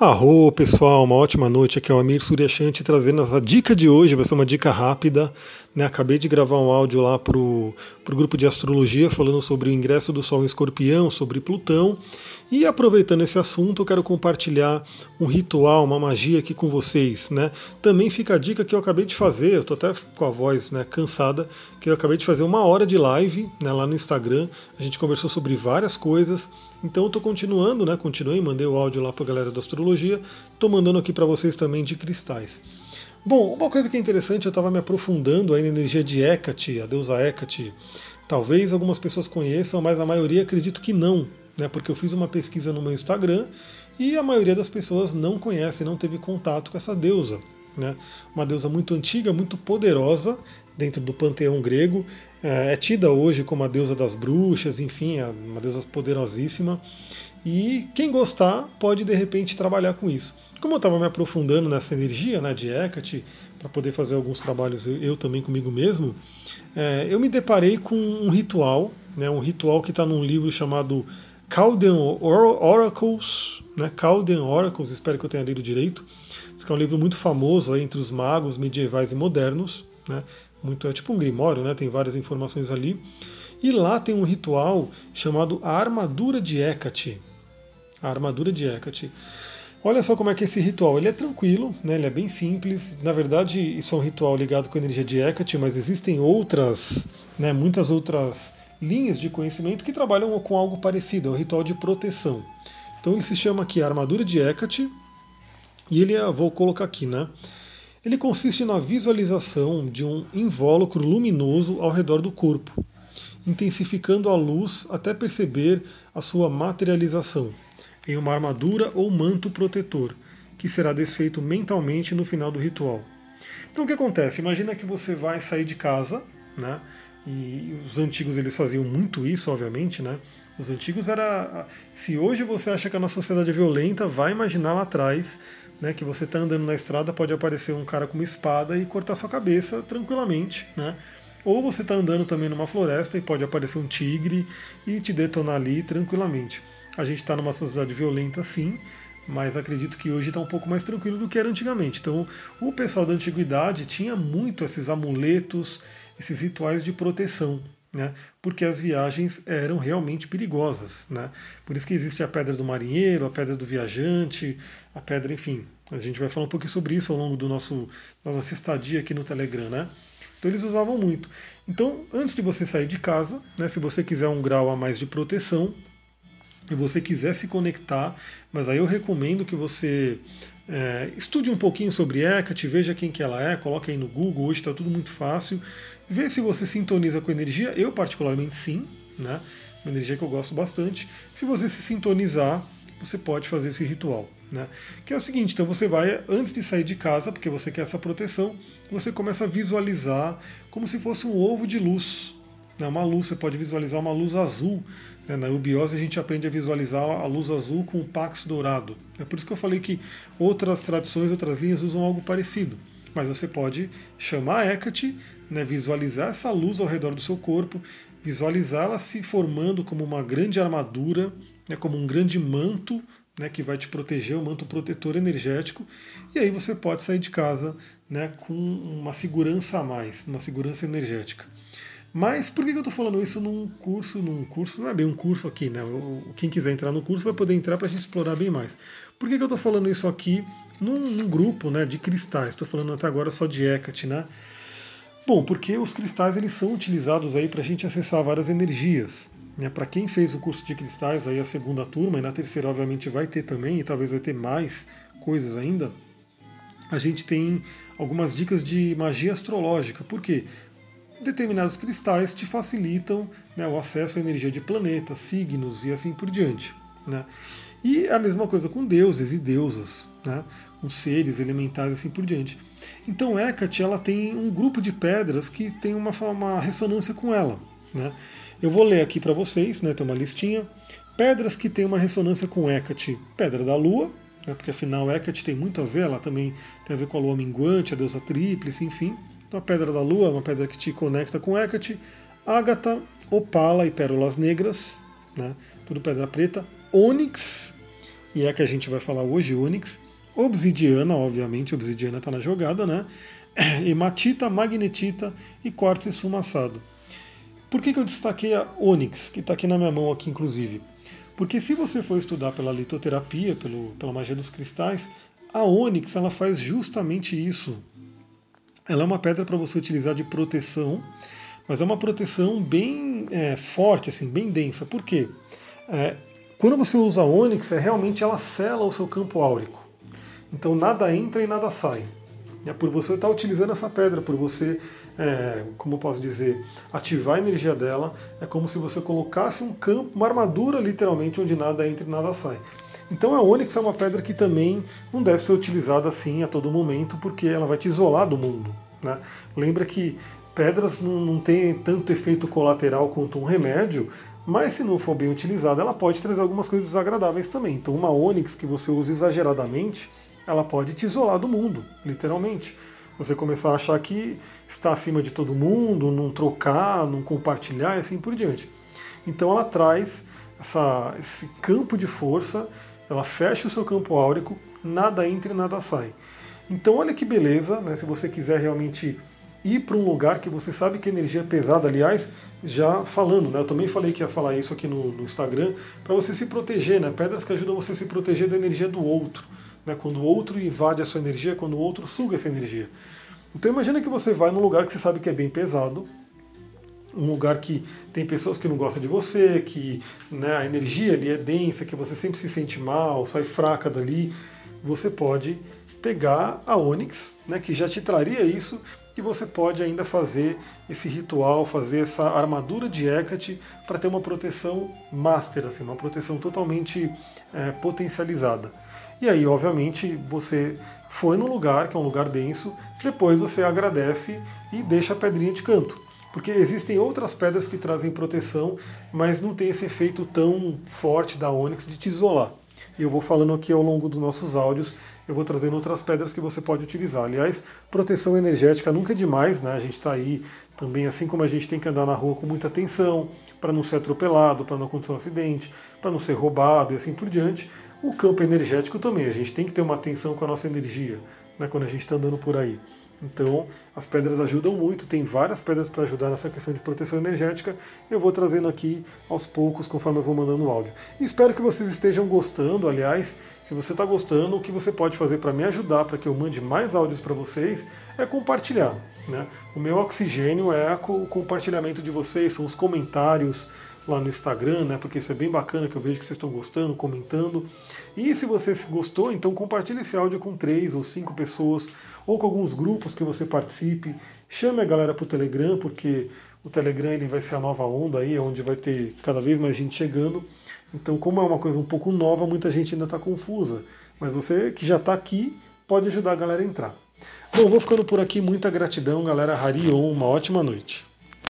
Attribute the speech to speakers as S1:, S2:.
S1: Arro, pessoal, uma ótima noite. Aqui é o Amir Suryashanti trazendo essa dica de hoje. Vai ser uma dica rápida. Né? Acabei de gravar um áudio lá para o grupo de astrologia falando sobre o ingresso do Sol em Escorpião, sobre Plutão. E aproveitando esse assunto, eu quero compartilhar um ritual, uma magia aqui com vocês. Né? Também fica a dica que eu acabei de fazer, eu estou até com a voz né, cansada, que eu acabei de fazer uma hora de live né, lá no Instagram. A gente conversou sobre várias coisas. Então eu estou continuando, né? Continuei, mandei o áudio lá para a galera da astrologia. Estou mandando aqui para vocês também de cristais. Bom, uma coisa que é interessante, eu estava me aprofundando aí na energia de Hecate, a deusa Hecate. Talvez algumas pessoas conheçam, mas a maioria acredito que não né, porque eu fiz uma pesquisa no meu Instagram e a maioria das pessoas não conhece, não teve contato com essa deusa. Né? Uma deusa muito antiga, muito poderosa dentro do panteão grego, é, é tida hoje como a deusa das bruxas, enfim, é uma deusa poderosíssima. E quem gostar pode de repente trabalhar com isso. Como eu estava me aprofundando nessa energia né, de Hecate, para poder fazer alguns trabalhos eu, eu também comigo mesmo, é, eu me deparei com um ritual, né, um ritual que está num livro chamado Chaldean Oracles, né? Chaldean Oracles, espero que eu tenha lido direito. Esse é um livro muito famoso aí entre os magos medievais e modernos, né? Muito, é tipo um grimório, né? Tem várias informações ali. E lá tem um ritual chamado a Armadura de Hecate. A Armadura de Hecate. Olha só como é que esse ritual ele é tranquilo, né? ele é bem simples. Na verdade, isso é um ritual ligado com a energia de Hecate, mas existem outras, né, muitas outras linhas de conhecimento que trabalham com algo parecido, é o ritual de proteção. Então ele se chama aqui Armadura de Hecate, e ele, é, vou colocar aqui, né? Ele consiste na visualização de um invólucro luminoso ao redor do corpo, intensificando a luz até perceber a sua materialização em uma armadura ou manto protetor, que será desfeito mentalmente no final do ritual. Então o que acontece? Imagina que você vai sair de casa, né? E os antigos eles faziam muito isso, obviamente, né? Os antigos era. Se hoje você acha que a nossa sociedade é violenta, vai imaginar lá atrás, né? Que você está andando na estrada, pode aparecer um cara com uma espada e cortar sua cabeça tranquilamente, né? Ou você está andando também numa floresta e pode aparecer um tigre e te detonar ali tranquilamente. A gente está numa sociedade violenta, sim, mas acredito que hoje está um pouco mais tranquilo do que era antigamente. Então, o pessoal da antiguidade tinha muito esses amuletos, esses rituais de proteção, né? porque as viagens eram realmente perigosas. Né? Por isso que existe a pedra do marinheiro, a pedra do viajante, a pedra, enfim. A gente vai falar um pouquinho sobre isso ao longo do nosso, da nossa estadia aqui no Telegram. Né? Então eles usavam muito. Então, antes de você sair de casa, né, se você quiser um grau a mais de proteção, e você quiser se conectar, mas aí eu recomendo que você é, estude um pouquinho sobre Hecate, veja quem que ela é, coloque aí no Google, hoje está tudo muito fácil, vê se você sintoniza com energia, eu particularmente sim, né? uma energia que eu gosto bastante. Se você se sintonizar, você pode fazer esse ritual. Né? Que é o seguinte, então você vai, antes de sair de casa, porque você quer essa proteção, você começa a visualizar como se fosse um ovo de luz. Né? Uma luz, você pode visualizar uma luz azul né, na eubiose a gente aprende a visualizar a luz azul com o pax dourado. É por isso que eu falei que outras tradições, outras linhas usam algo parecido. Mas você pode chamar a Hecate, né, visualizar essa luz ao redor do seu corpo, visualizá-la se formando como uma grande armadura, né, como um grande manto né, que vai te proteger, um manto protetor energético, e aí você pode sair de casa né, com uma segurança a mais, uma segurança energética. Mas por que eu estou falando isso num curso? Num curso, não é bem um curso aqui, né? Quem quiser entrar no curso vai poder entrar para a gente explorar bem mais. Por que eu estou falando isso aqui num, num, grupo né, de cristais? Estou falando até agora só de Hecate, né? Bom, porque os cristais eles são utilizados aí para a gente acessar várias energias. Né? Para quem fez o curso de cristais, aí a segunda turma, e na terceira, obviamente, vai ter também, e talvez vai ter mais coisas ainda. A gente tem algumas dicas de magia astrológica. Por quê? determinados cristais te facilitam né, o acesso à energia de planetas, signos e assim por diante. Né? E a mesma coisa com deuses e deusas, né, com seres elementais e assim por diante. Então Hecate ela tem um grupo de pedras que tem uma, uma ressonância com ela. Né? Eu vou ler aqui para vocês, né, tem uma listinha. Pedras que têm uma ressonância com Hecate, pedra da Lua, né, porque afinal Hecate tem muito a ver, ela também tem a ver com a lua minguante, a deusa tríplice, enfim. Então a pedra da lua é uma pedra que te conecta com Hecate, ágata, opala e pérolas negras, né? tudo pedra preta, ônix e é a que a gente vai falar hoje, ônix. Obsidiana, obviamente, obsidiana está na jogada, né? Hematita, magnetita e quartzo esfumaçado. Por que, que eu destaquei a ônix, que está aqui na minha mão, aqui inclusive? Porque se você for estudar pela litoterapia, pelo, pela magia dos cristais, a ônix ela faz justamente isso. Ela é uma pedra para você utilizar de proteção, mas é uma proteção bem é, forte, assim, bem densa. Por quê? É, quando você usa a ônix, é realmente ela sela o seu campo áurico. Então nada entra e nada sai. É por você estar utilizando essa pedra, por você, é, como posso dizer, ativar a energia dela, é como se você colocasse um campo, uma armadura literalmente, onde nada entra e nada sai. Então a ônix é uma pedra que também não deve ser utilizada assim a todo momento, porque ela vai te isolar do mundo. Né? Lembra que pedras não, não têm tanto efeito colateral quanto um remédio, mas se não for bem utilizada, ela pode trazer algumas coisas desagradáveis também. Então uma ônix que você usa exageradamente, ela pode te isolar do mundo, literalmente. Você começar a achar que está acima de todo mundo, não trocar, não compartilhar e assim por diante. Então ela traz essa, esse campo de força, ela fecha o seu campo áurico, nada entra e nada sai. Então olha que beleza, né? se você quiser realmente ir para um lugar que você sabe que a energia é pesada, aliás, já falando, né? Eu também falei que ia falar isso aqui no, no Instagram, para você se proteger, né? Pedras que ajudam você a se proteger da energia do outro né, quando o outro invade a sua energia, quando o outro suga essa energia. Então imagina que você vai num lugar que você sabe que é bem pesado, um lugar que tem pessoas que não gostam de você, que né, a energia ali é densa, que você sempre se sente mal, sai fraca dali, você pode pegar a Onyx, né, que já te traria isso, e você pode ainda fazer esse ritual, fazer essa armadura de Hecate para ter uma proteção master, assim, uma proteção totalmente é, potencializada. E aí, obviamente, você foi no lugar, que é um lugar denso, depois você agradece e deixa a pedrinha de canto. Porque existem outras pedras que trazem proteção, mas não tem esse efeito tão forte da ônix de te isolar. E eu vou falando aqui ao longo dos nossos áudios, eu vou trazendo outras pedras que você pode utilizar. Aliás, proteção energética nunca é demais, né? A gente está aí também, assim como a gente tem que andar na rua com muita atenção, para não ser atropelado, para não acontecer um acidente, para não ser roubado e assim por diante. O campo energético também, a gente tem que ter uma atenção com a nossa energia né, quando a gente está andando por aí. Então, as pedras ajudam muito, tem várias pedras para ajudar nessa questão de proteção energética. Eu vou trazendo aqui aos poucos, conforme eu vou mandando o áudio. Espero que vocês estejam gostando. Aliás, se você está gostando, o que você pode fazer para me ajudar, para que eu mande mais áudios para vocês, é compartilhar. Né? O meu oxigênio é o compartilhamento de vocês, são os comentários, lá no Instagram, né? Porque isso é bem bacana que eu vejo que vocês estão gostando, comentando. E se você gostou, então compartilhe esse áudio com três ou cinco pessoas, ou com alguns grupos que você participe. Chame a galera para o Telegram, porque o Telegram ele vai ser a nova onda aí, onde vai ter cada vez mais gente chegando. Então, como é uma coisa um pouco nova, muita gente ainda está confusa. Mas você que já está aqui pode ajudar a galera a entrar. Bom, vou ficando por aqui. Muita gratidão, galera. Harion, uma ótima noite.